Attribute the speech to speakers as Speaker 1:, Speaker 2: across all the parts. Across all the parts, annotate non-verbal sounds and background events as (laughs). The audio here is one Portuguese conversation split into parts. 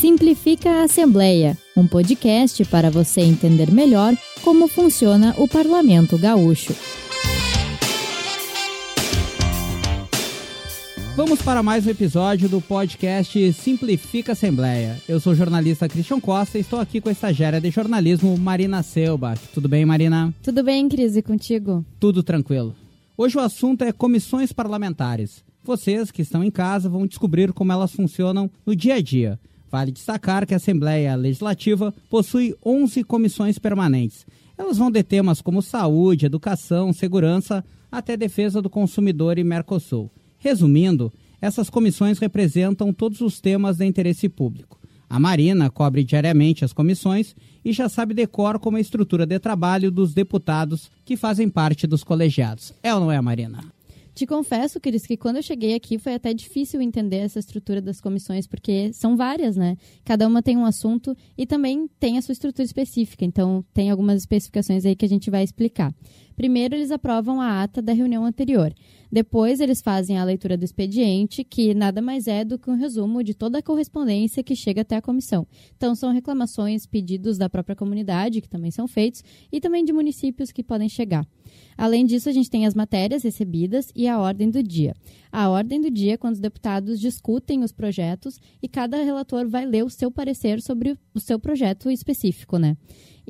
Speaker 1: Simplifica a Assembleia, um podcast para você entender melhor como funciona o Parlamento Gaúcho.
Speaker 2: Vamos para mais um episódio do podcast Simplifica Assembleia. Eu sou o jornalista Christian Costa e estou aqui com a estagiária de jornalismo Marina Selbach. Tudo bem, Marina?
Speaker 1: Tudo bem, Cris, e contigo?
Speaker 2: Tudo tranquilo. Hoje o assunto é comissões parlamentares. Vocês que estão em casa vão descobrir como elas funcionam no dia a dia. Vale destacar que a Assembleia Legislativa possui 11 comissões permanentes. Elas vão ter temas como saúde, educação, segurança, até defesa do consumidor e Mercosul. Resumindo, essas comissões representam todos os temas de interesse público. A Marina cobre diariamente as comissões e já sabe decor como é a estrutura de trabalho dos deputados que fazem parte dos colegiados. É ou não é, Marina?
Speaker 1: Te confesso, Cris, que quando eu cheguei aqui foi até difícil entender essa estrutura das comissões, porque são várias, né? Cada uma tem um assunto e também tem a sua estrutura específica. Então, tem algumas especificações aí que a gente vai explicar. Primeiro, eles aprovam a ata da reunião anterior. Depois, eles fazem a leitura do expediente, que nada mais é do que um resumo de toda a correspondência que chega até a comissão. Então, são reclamações, pedidos da própria comunidade, que também são feitos, e também de municípios que podem chegar. Além disso, a gente tem as matérias recebidas e a ordem do dia. A ordem do dia é quando os deputados discutem os projetos e cada relator vai ler o seu parecer sobre o seu projeto específico, né?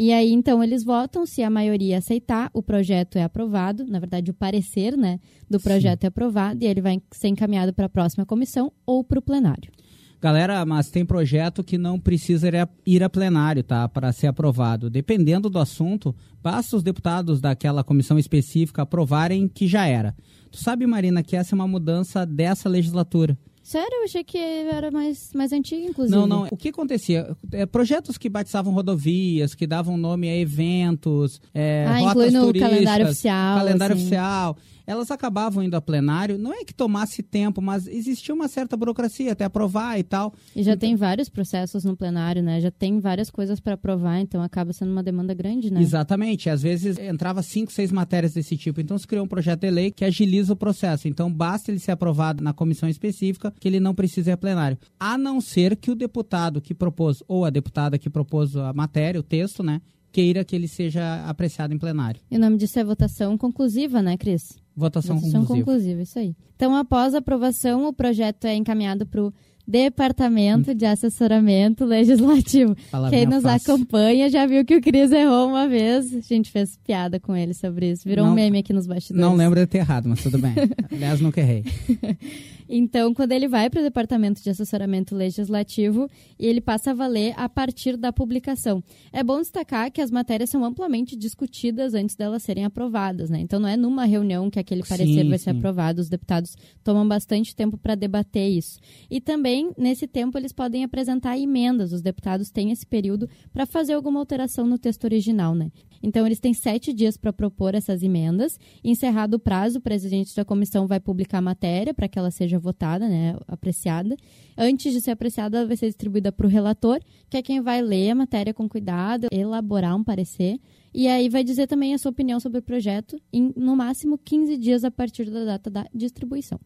Speaker 1: E aí, então, eles votam, se a maioria aceitar, o projeto é aprovado, na verdade, o parecer né, do projeto Sim. é aprovado, e ele vai ser encaminhado para a próxima comissão ou para o plenário.
Speaker 2: Galera, mas tem projeto que não precisa ir a plenário, tá? Para ser aprovado. Dependendo do assunto, basta os deputados daquela comissão específica aprovarem que já era. Tu sabe, Marina, que essa é uma mudança dessa legislatura.
Speaker 1: Sério? Eu achei que era mais, mais antigo, inclusive.
Speaker 2: Não, não. O que acontecia? É, projetos que batizavam rodovias, que davam nome a eventos, é,
Speaker 1: ah,
Speaker 2: rotas
Speaker 1: no calendário oficial.
Speaker 2: Calendário
Speaker 1: assim.
Speaker 2: oficial elas acabavam indo a plenário. Não é que tomasse tempo, mas existia uma certa burocracia até aprovar e tal.
Speaker 1: E já então... tem vários processos no plenário, né? Já tem várias coisas para aprovar, então acaba sendo uma demanda grande, né?
Speaker 2: Exatamente. Às vezes entrava cinco, seis matérias desse tipo. Então se criou um projeto de lei que agiliza o processo. Então basta ele ser aprovado na comissão específica que ele não precisa ir a plenário. A não ser que o deputado que propôs, ou a deputada que propôs a matéria, o texto, né? Queira que ele seja apreciado em plenário.
Speaker 1: E o nome disso é votação conclusiva, né, Cris?
Speaker 2: Votação, Votação conclusiva.
Speaker 1: conclusiva, isso aí. Então, após a aprovação, o projeto é encaminhado para o Departamento de Assessoramento Legislativo. Quem nos fácil. acompanha já viu que o Cris errou uma vez. A gente fez piada com ele sobre isso. Virou não, um meme aqui nos bastidores.
Speaker 2: Não lembro de ter errado, mas tudo bem. (laughs) Aliás, nunca errei. (laughs)
Speaker 1: Então, quando ele vai para o Departamento de Assessoramento Legislativo, ele passa a valer a partir da publicação. É bom destacar que as matérias são amplamente discutidas antes delas serem aprovadas, né? Então, não é numa reunião que aquele parecer sim, vai ser sim. aprovado. Os deputados tomam bastante tempo para debater isso. E também, nesse tempo, eles podem apresentar emendas. Os deputados têm esse período para fazer alguma alteração no texto original, né? Então, eles têm sete dias para propor essas emendas. Encerrado o prazo, o presidente da comissão vai publicar a matéria para que ela seja votada, né, apreciada. Antes de ser apreciada, ela vai ser distribuída para o relator, que é quem vai ler a matéria com cuidado, elaborar um parecer. E aí vai dizer também a sua opinião sobre o projeto em, no máximo, 15 dias a partir da data da distribuição.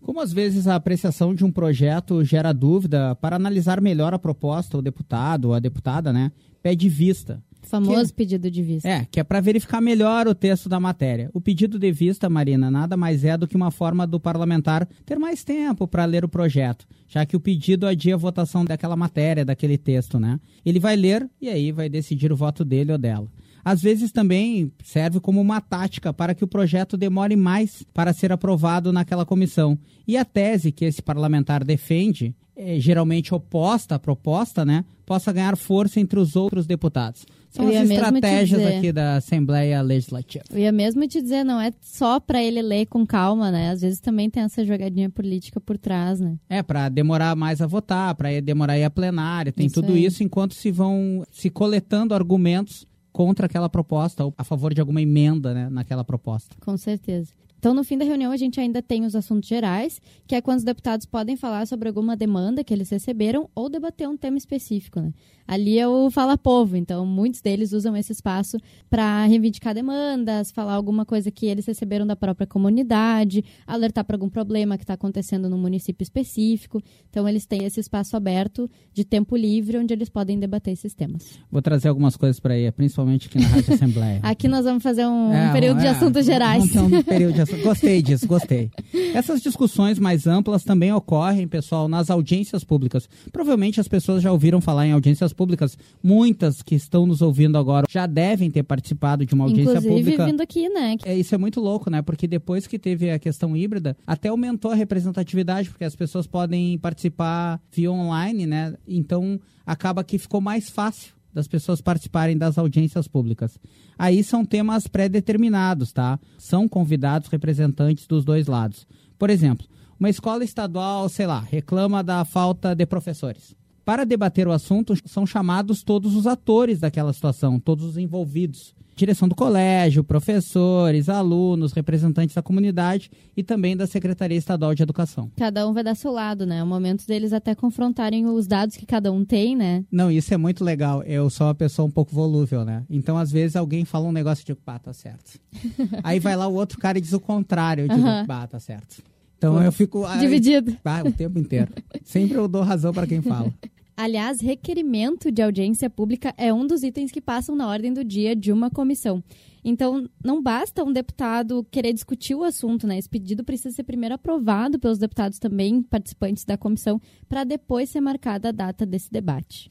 Speaker 2: Como às vezes a apreciação de um projeto gera dúvida, para analisar melhor a proposta, o deputado ou a deputada, né, pede vista.
Speaker 1: Famoso que, pedido de vista.
Speaker 2: É, que é para verificar melhor o texto da matéria. O pedido de vista, Marina, nada mais é do que uma forma do parlamentar ter mais tempo para ler o projeto, já que o pedido adia a votação daquela matéria, daquele texto, né? Ele vai ler e aí vai decidir o voto dele ou dela. Às vezes também serve como uma tática para que o projeto demore mais para ser aprovado naquela comissão. E a tese que esse parlamentar defende, é, geralmente oposta à proposta, né, possa ganhar força entre os outros deputados. São as estratégias aqui da Assembleia Legislativa.
Speaker 1: Eu ia mesmo te dizer, não é só para ele ler com calma, né? Às vezes também tem essa jogadinha política por trás, né?
Speaker 2: É, para demorar mais a votar, para demorar a ir à plenária, tem isso tudo aí. isso enquanto se vão se coletando argumentos contra aquela proposta ou a favor de alguma emenda né, naquela proposta.
Speaker 1: Com certeza. Então, no fim da reunião, a gente ainda tem os assuntos gerais, que é quando os deputados podem falar sobre alguma demanda que eles receberam ou debater um tema específico. Né? Ali é o Fala Povo, então muitos deles usam esse espaço para reivindicar demandas, falar alguma coisa que eles receberam da própria comunidade, alertar para algum problema que está acontecendo no município específico. Então, eles têm esse espaço aberto de tempo livre, onde eles podem debater esses temas.
Speaker 2: Vou trazer algumas coisas para aí, principalmente aqui na Rádio (laughs) Assembleia.
Speaker 1: aqui nós vamos fazer um, é, um período é, de assuntos gerais.
Speaker 2: Um, um período de Gostei disso, gostei. Essas discussões mais amplas também ocorrem, pessoal, nas audiências públicas. Provavelmente as pessoas já ouviram falar em audiências públicas. Muitas que estão nos ouvindo agora já devem ter participado de uma audiência
Speaker 1: Inclusive,
Speaker 2: pública.
Speaker 1: vindo aqui, né?
Speaker 2: É, isso é muito louco, né? Porque depois que teve a questão híbrida, até aumentou a representatividade, porque as pessoas podem participar via online, né? Então acaba que ficou mais fácil das pessoas participarem das audiências públicas. Aí são temas pré-determinados, tá? São convidados representantes dos dois lados. Por exemplo, uma escola estadual, sei lá, reclama da falta de professores. Para debater o assunto, são chamados todos os atores daquela situação, todos os envolvidos direção do colégio, professores, alunos, representantes da comunidade e também da Secretaria Estadual de Educação.
Speaker 1: Cada um vai dar seu lado, né? É o momento deles até confrontarem os dados que cada um tem, né?
Speaker 2: Não, isso é muito legal. Eu sou uma pessoa um pouco volúvel, né? Então, às vezes, alguém fala um negócio e digo, pá, tá certo. (laughs) Aí vai lá o outro cara e diz o contrário. Eu digo, uhum. pá, tá certo. Então eu fico.
Speaker 1: Dividido.
Speaker 2: O tempo inteiro. Sempre eu dou razão para quem fala. (laughs)
Speaker 1: Aliás, requerimento de audiência pública é um dos itens que passam na ordem do dia de uma comissão. Então, não basta um deputado querer discutir o assunto, né? Esse pedido precisa ser primeiro aprovado pelos deputados também, participantes da comissão, para depois ser marcada a data desse debate.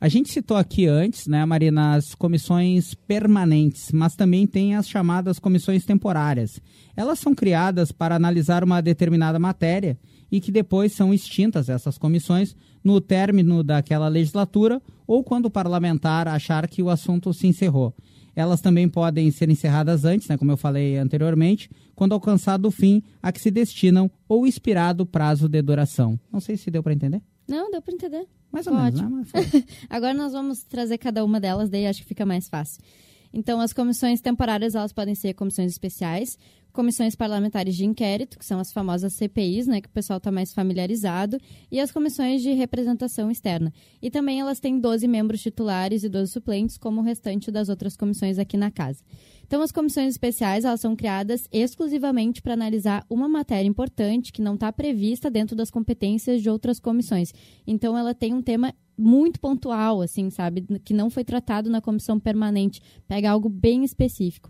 Speaker 2: A gente citou aqui antes, né, Marina, as comissões permanentes, mas também tem as chamadas comissões temporárias. Elas são criadas para analisar uma determinada matéria e que depois são extintas essas comissões no término daquela legislatura ou quando o parlamentar achar que o assunto se encerrou. Elas também podem ser encerradas antes, né, como eu falei anteriormente, quando alcançado o fim a que se destinam ou expirado o prazo de duração. Não sei se deu para entender.
Speaker 1: Não, deu para entender.
Speaker 2: Mais ou Ótimo. menos,
Speaker 1: né? (laughs) Agora nós vamos trazer cada uma delas, daí acho que fica mais fácil. Então, as comissões temporárias elas podem ser comissões especiais, comissões parlamentares de inquérito, que são as famosas CPIs, né, que o pessoal está mais familiarizado, e as comissões de representação externa. E também elas têm 12 membros titulares e 12 suplentes, como o restante das outras comissões aqui na casa. Então, as comissões especiais elas são criadas exclusivamente para analisar uma matéria importante que não está prevista dentro das competências de outras comissões. Então, ela tem um tema muito pontual, assim, sabe, que não foi tratado na comissão permanente. Pega algo bem específico.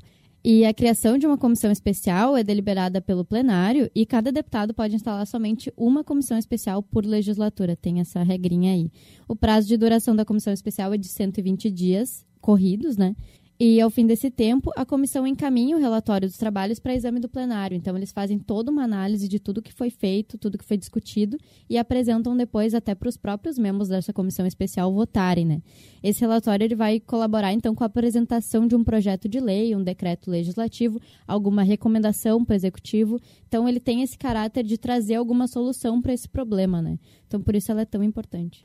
Speaker 1: E a criação de uma comissão especial é deliberada pelo plenário e cada deputado pode instalar somente uma comissão especial por legislatura. Tem essa regrinha aí. O prazo de duração da comissão especial é de 120 dias corridos, né? E, ao fim desse tempo, a comissão encaminha o relatório dos trabalhos para exame do plenário. Então, eles fazem toda uma análise de tudo que foi feito, tudo que foi discutido e apresentam depois até para os próprios membros dessa comissão especial votarem. Né? Esse relatório ele vai colaborar, então, com a apresentação de um projeto de lei, um decreto legislativo, alguma recomendação para o executivo. Então, ele tem esse caráter de trazer alguma solução para esse problema. Né? Então, por isso ela é tão importante.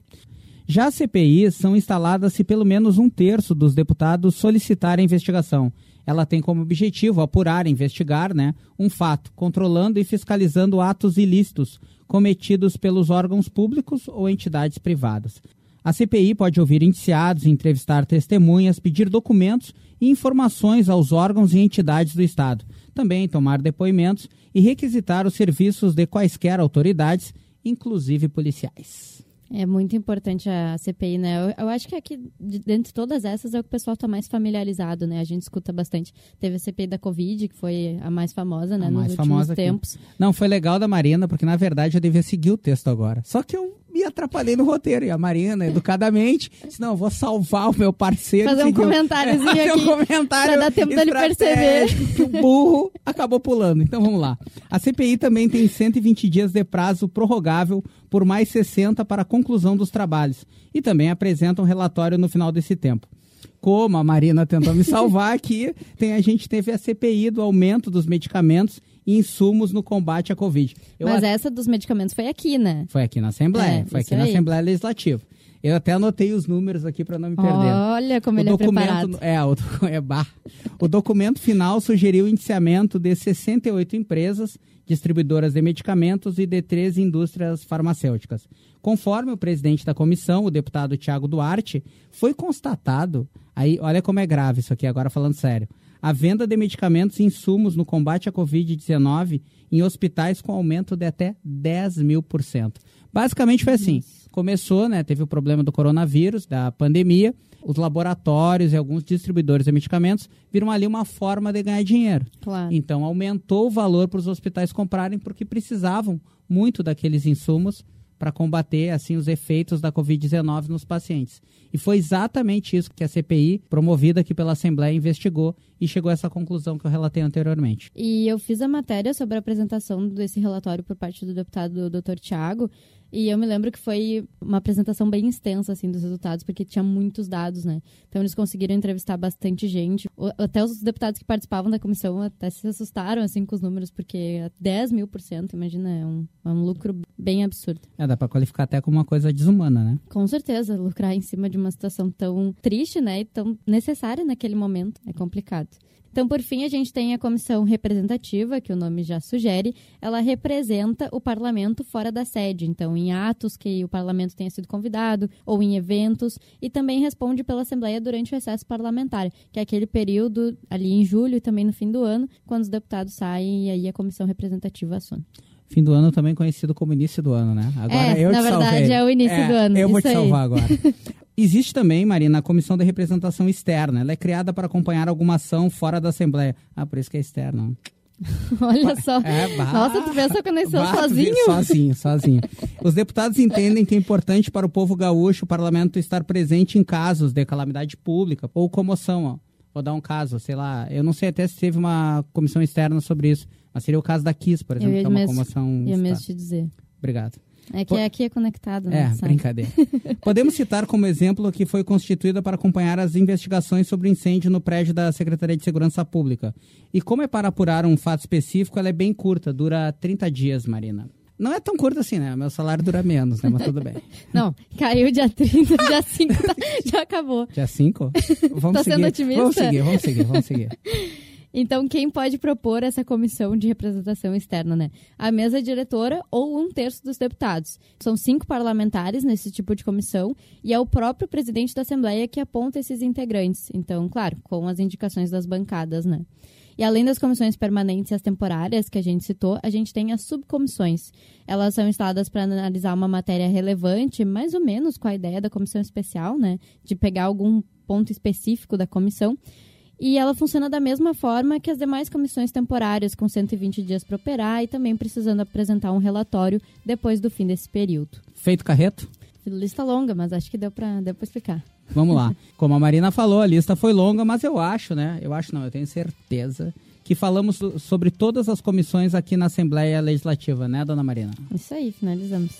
Speaker 2: Já as CPIs são instaladas se pelo menos um terço dos deputados solicitar a investigação. Ela tem como objetivo apurar, investigar né, um fato, controlando e fiscalizando atos ilícitos cometidos pelos órgãos públicos ou entidades privadas. A CPI pode ouvir indiciados, entrevistar testemunhas, pedir documentos e informações aos órgãos e entidades do Estado, também tomar depoimentos e requisitar os serviços de quaisquer autoridades, inclusive policiais.
Speaker 1: É muito importante a CPI, né? Eu, eu acho que aqui, dentre todas essas, é o que o pessoal está mais familiarizado, né? A gente escuta bastante. Teve a CPI da Covid, que foi a mais famosa, né? A Nos últimos tempos. Aqui.
Speaker 2: Não, foi legal da Marina, porque na verdade eu devia seguir o texto agora. Só que eu atrapalhei no roteiro. E a Marina, educadamente, disse: não, vou salvar o meu parceiro.
Speaker 1: Fazer um comentáriozinho é,
Speaker 2: aqui. um comentário.
Speaker 1: Pra dar tempo dele perceber.
Speaker 2: Que o burro acabou pulando. Então vamos lá. A CPI também tem 120 dias de prazo prorrogável por mais 60 para a conclusão dos trabalhos. E também apresenta um relatório no final desse tempo como a Marina tentou me salvar aqui, tem, a gente teve a CPI do aumento dos medicamentos e insumos no combate à Covid.
Speaker 1: Eu Mas essa dos medicamentos foi aqui, né?
Speaker 2: Foi aqui na Assembleia, é, foi aqui aí. na Assembleia Legislativa. Eu até anotei os números aqui para não me perder.
Speaker 1: Olha como
Speaker 2: o
Speaker 1: ele
Speaker 2: documento,
Speaker 1: é preparado.
Speaker 2: É, o, (laughs) é bar. o documento final sugeriu o indiciamento de 68 empresas distribuidoras de medicamentos e de três indústrias farmacêuticas. Conforme o presidente da comissão, o deputado Tiago Duarte, foi constatado, aí olha como é grave isso aqui, agora falando sério, a venda de medicamentos e insumos no combate à Covid-19 em hospitais com aumento de até 10 mil por cento. Basicamente foi assim, começou, né, teve o problema do coronavírus, da pandemia, os laboratórios e alguns distribuidores de medicamentos viram ali uma forma de ganhar dinheiro.
Speaker 1: Claro.
Speaker 2: Então aumentou o valor para os hospitais comprarem porque precisavam muito daqueles insumos para combater assim os efeitos da Covid-19 nos pacientes. E foi exatamente isso que a CPI, promovida aqui pela Assembleia, investigou e chegou a essa conclusão que eu relatei anteriormente.
Speaker 1: E eu fiz a matéria sobre a apresentação desse relatório por parte do deputado Dr. Tiago, e eu me lembro que foi uma apresentação bem extensa, assim, dos resultados, porque tinha muitos dados, né? Então eles conseguiram entrevistar bastante gente. Até os deputados que participavam da comissão até se assustaram, assim, com os números, porque 10 mil por cento, imagina, é um, é um lucro bem absurdo.
Speaker 2: É, dá para qualificar até como uma coisa desumana, né?
Speaker 1: Com certeza, lucrar em cima de uma situação tão triste, né? E tão necessária naquele momento. É complicado. Então, por fim, a gente tem a comissão representativa, que o nome já sugere, ela representa o parlamento fora da sede, então em atos que o parlamento tenha sido convidado ou em eventos, e também responde pela Assembleia durante o recesso parlamentar, que é aquele período ali em julho e também no fim do ano, quando os deputados saem e aí a comissão representativa assume.
Speaker 2: Fim do ano também conhecido como início do ano, né?
Speaker 1: Agora é, eu na verdade
Speaker 2: salvei.
Speaker 1: é o início
Speaker 2: é,
Speaker 1: do ano.
Speaker 2: Eu vou te
Speaker 1: aí.
Speaker 2: salvar agora. (laughs) Existe também, Marina, a Comissão de Representação Externa. Ela é criada para acompanhar alguma ação fora da Assembleia. Ah, por isso que é externa. (laughs)
Speaker 1: Olha só.
Speaker 2: É, bah,
Speaker 1: Nossa, tu fez essa conexão
Speaker 2: bah,
Speaker 1: sozinho?
Speaker 2: Sozinho, sozinho. Os deputados entendem que é importante para o povo gaúcho o parlamento estar presente em casos de calamidade pública ou comoção. Ó. Vou dar um caso, sei lá, eu não sei até se teve uma comissão externa sobre isso, mas seria o caso da KISS, por exemplo, que é uma
Speaker 1: mesmo,
Speaker 2: comoção.
Speaker 1: Eu mesmo te dizer.
Speaker 2: Obrigado.
Speaker 1: É que aqui é conectado, né?
Speaker 2: É,
Speaker 1: sabe?
Speaker 2: brincadeira. Podemos citar como exemplo que foi constituída para acompanhar as investigações sobre o incêndio no prédio da Secretaria de Segurança Pública. E como é para apurar um fato específico, ela é bem curta, dura 30 dias, Marina. Não é tão curta assim, né? Meu salário dura menos, né? Mas tudo bem. (laughs)
Speaker 1: Não, caiu dia 30, dia 5 tá, (laughs) já acabou.
Speaker 2: Dia 5? (laughs) Vamos
Speaker 1: tá
Speaker 2: seguir.
Speaker 1: sendo otimista?
Speaker 2: Vamos seguir, vamos seguir, vamos seguir.
Speaker 1: Então, quem pode propor essa comissão de representação externa, né? A mesa diretora ou um terço dos deputados. São cinco parlamentares nesse tipo de comissão e é o próprio presidente da Assembleia que aponta esses integrantes. Então, claro, com as indicações das bancadas, né? E além das comissões permanentes e as temporárias que a gente citou, a gente tem as subcomissões. Elas são instaladas para analisar uma matéria relevante, mais ou menos com a ideia da comissão especial, né? De pegar algum ponto específico da comissão e ela funciona da mesma forma que as demais comissões temporárias, com 120 dias para operar e também precisando apresentar um relatório depois do fim desse período.
Speaker 2: Feito carreto?
Speaker 1: Lista longa, mas acho que deu para deu explicar.
Speaker 2: Vamos lá. (laughs) Como a Marina falou, a lista foi longa, mas eu acho, né? Eu acho não, eu tenho certeza que falamos sobre todas as comissões aqui na Assembleia Legislativa, né, dona Marina?
Speaker 1: Isso aí, finalizamos.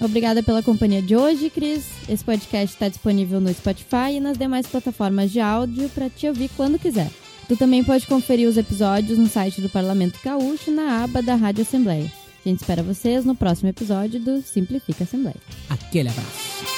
Speaker 1: Obrigada pela companhia de hoje, Cris. Esse podcast está disponível no Spotify e nas demais plataformas de áudio para te ouvir quando quiser. Tu também pode conferir os episódios no site do Parlamento Gaúcho na aba da Rádio Assembleia. A gente espera vocês no próximo episódio do Simplifica Assembleia.
Speaker 2: Aquele abraço.